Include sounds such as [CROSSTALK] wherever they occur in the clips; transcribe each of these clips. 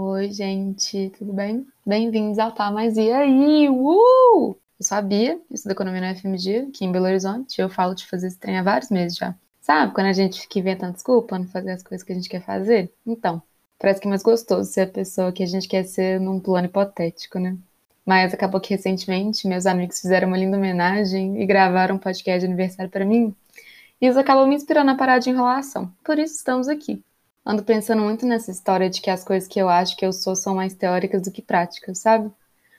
Oi, gente, tudo bem? Bem-vindos ao Tá Mas E Aí? Uh! Eu sabia, estudo economia na FMG, aqui em Belo Horizonte, eu falo de fazer esse trem há vários meses já. Sabe, quando a gente fica inventando desculpa, não fazer as coisas que a gente quer fazer? Então, parece que é mais gostoso ser a pessoa que a gente quer ser num plano hipotético, né? Mas acabou que recentemente meus amigos fizeram uma linda homenagem e gravaram um podcast de aniversário para mim. E isso acabou me inspirando a parar de enrolação. Por isso estamos aqui. Ando pensando muito nessa história de que as coisas que eu acho que eu sou são mais teóricas do que práticas, sabe?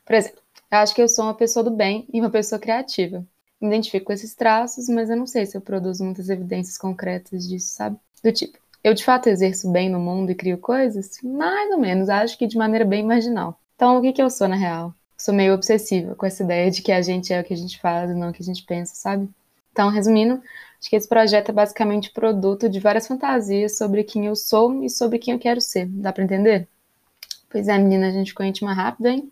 Por exemplo, eu acho que eu sou uma pessoa do bem e uma pessoa criativa. Identifico com esses traços, mas eu não sei se eu produzo muitas evidências concretas disso, sabe? Do tipo, eu de fato exerço bem no mundo e crio coisas? Mais ou menos, acho que de maneira bem marginal. Então, o que, que eu sou na real? Sou meio obsessiva com essa ideia de que a gente é o que a gente faz e não o que a gente pensa, sabe? Então, resumindo, acho que esse projeto é basicamente produto de várias fantasias sobre quem eu sou e sobre quem eu quero ser. Dá para entender? Pois é, menina, a gente ficou íntima rápido, hein?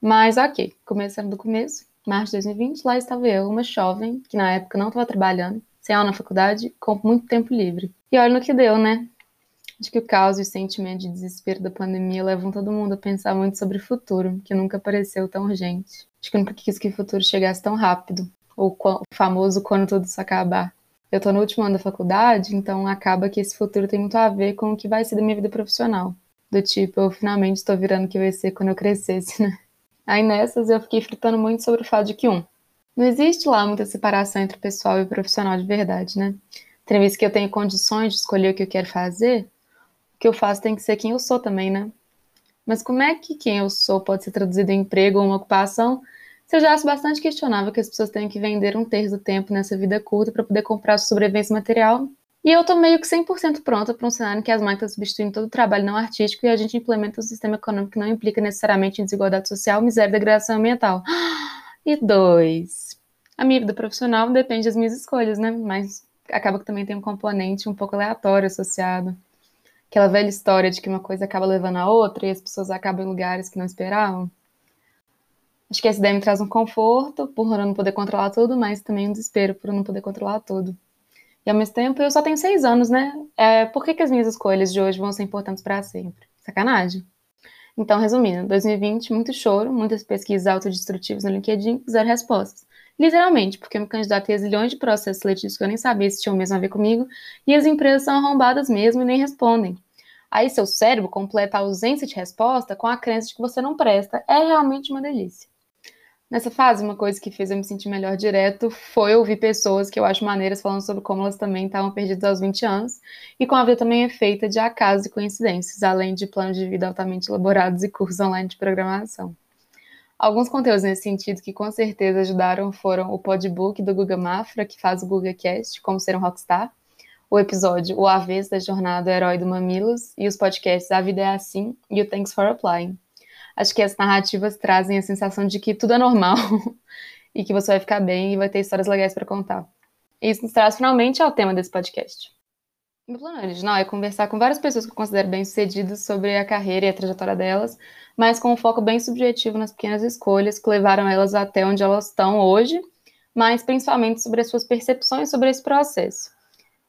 Mas ok, começando do começo, março de 2020, lá estava eu, uma jovem, que na época não estava trabalhando, sem aula na faculdade, com muito tempo livre. E olha no que deu, né? Acho que o caos e o sentimento de desespero da pandemia levam todo mundo a pensar muito sobre o futuro, que nunca pareceu tão urgente. Acho que eu nunca quis que o futuro chegasse tão rápido, ou o famoso quando tudo isso acabar. Eu tô no último ano da faculdade, então acaba que esse futuro tem muito a ver com o que vai ser da minha vida profissional. Do tipo, eu finalmente estou virando o que ia ser quando eu crescesse, [LAUGHS] né? Aí nessas eu fiquei fritando muito sobre o fato de que, um, não existe lá muita separação entre pessoal e profissional de verdade, né? Tem vezes que eu tenho condições de escolher o que eu quero fazer, o que eu faço tem que ser quem eu sou também, né? Mas como é que quem eu sou pode ser traduzido em emprego ou uma ocupação se eu já acho bastante questionável que as pessoas tenham que vender um terço do tempo nessa vida curta para poder comprar sobrevivência material e eu tô meio que 100% pronta para um cenário em que as máquinas substituem todo o trabalho não artístico e a gente implementa um sistema econômico que não implica necessariamente em desigualdade social, miséria e degradação ambiental. [GASPS] E dois, a minha vida profissional depende das minhas escolhas, né? Mas acaba que também tem um componente um pouco aleatório associado. Aquela velha história de que uma coisa acaba levando a outra e as pessoas acabam em lugares que não esperavam. Acho que ideia me traz um conforto por não poder controlar tudo, mas também um desespero por não poder controlar tudo. E ao mesmo tempo eu só tenho seis anos, né? É, por que, que as minhas escolhas de hoje vão ser importantes para sempre? Sacanagem. Então, resumindo, 2020, muito choro, muitas pesquisas autodestrutivas no LinkedIn, zero respostas. Literalmente, porque eu me candidatei a zilhões de processos seletivos que eu nem sabia se tinham mesmo a ver comigo, e as empresas são arrombadas mesmo e nem respondem. Aí seu cérebro completa a ausência de resposta com a crença de que você não presta. É realmente uma delícia. Nessa fase, uma coisa que fez eu me sentir melhor direto foi ouvir pessoas que eu acho maneiras falando sobre como elas também estavam perdidas aos 20 anos e como a vida também é feita de acasos e coincidências, além de planos de vida altamente elaborados e cursos online de programação. Alguns conteúdos nesse sentido que com certeza ajudaram foram o podbook do Guga Mafra, que faz o GugaCast, Como Ser um Rockstar, o episódio O Avesso da Jornada Herói do Mamilos e os podcasts A Vida é Assim e o Thanks for Applying acho que as narrativas trazem a sensação de que tudo é normal [LAUGHS] e que você vai ficar bem e vai ter histórias legais para contar. E isso nos traz finalmente ao tema desse podcast. Meu plano original é conversar com várias pessoas que eu considero bem-sucedidas sobre a carreira e a trajetória delas, mas com um foco bem subjetivo nas pequenas escolhas que levaram elas até onde elas estão hoje, mas principalmente sobre as suas percepções sobre esse processo.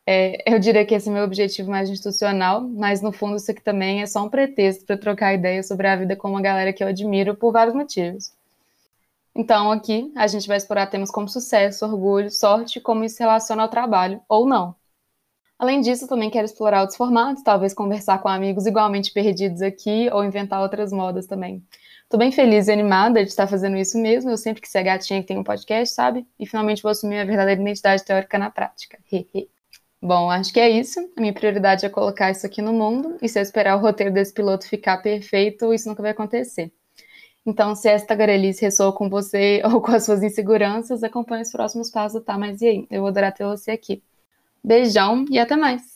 É, eu diria que esse é o meu objetivo mais institucional, mas no fundo isso aqui também é só um pretexto para trocar ideias sobre a vida com uma galera que eu admiro por vários motivos. Então, aqui a gente vai explorar temas como sucesso, orgulho, sorte como isso se relaciona ao trabalho, ou não. Além disso, também quero explorar outros formatos, talvez conversar com amigos igualmente perdidos aqui ou inventar outras modas também. Tô bem feliz e animada de estar fazendo isso mesmo. Eu sempre que ser gatinha que tem um podcast, sabe? E finalmente vou assumir a verdadeira identidade teórica na prática. Hehe. Bom, acho que é isso. A minha prioridade é colocar isso aqui no mundo. E se eu esperar o roteiro desse piloto ficar perfeito, isso nunca vai acontecer. Então, se esta garelice ressoa com você [LAUGHS] ou com as suas inseguranças, acompanhe os próximos passos, tá? Mas e aí? Eu vou adorar ter você aqui. Beijão e até mais!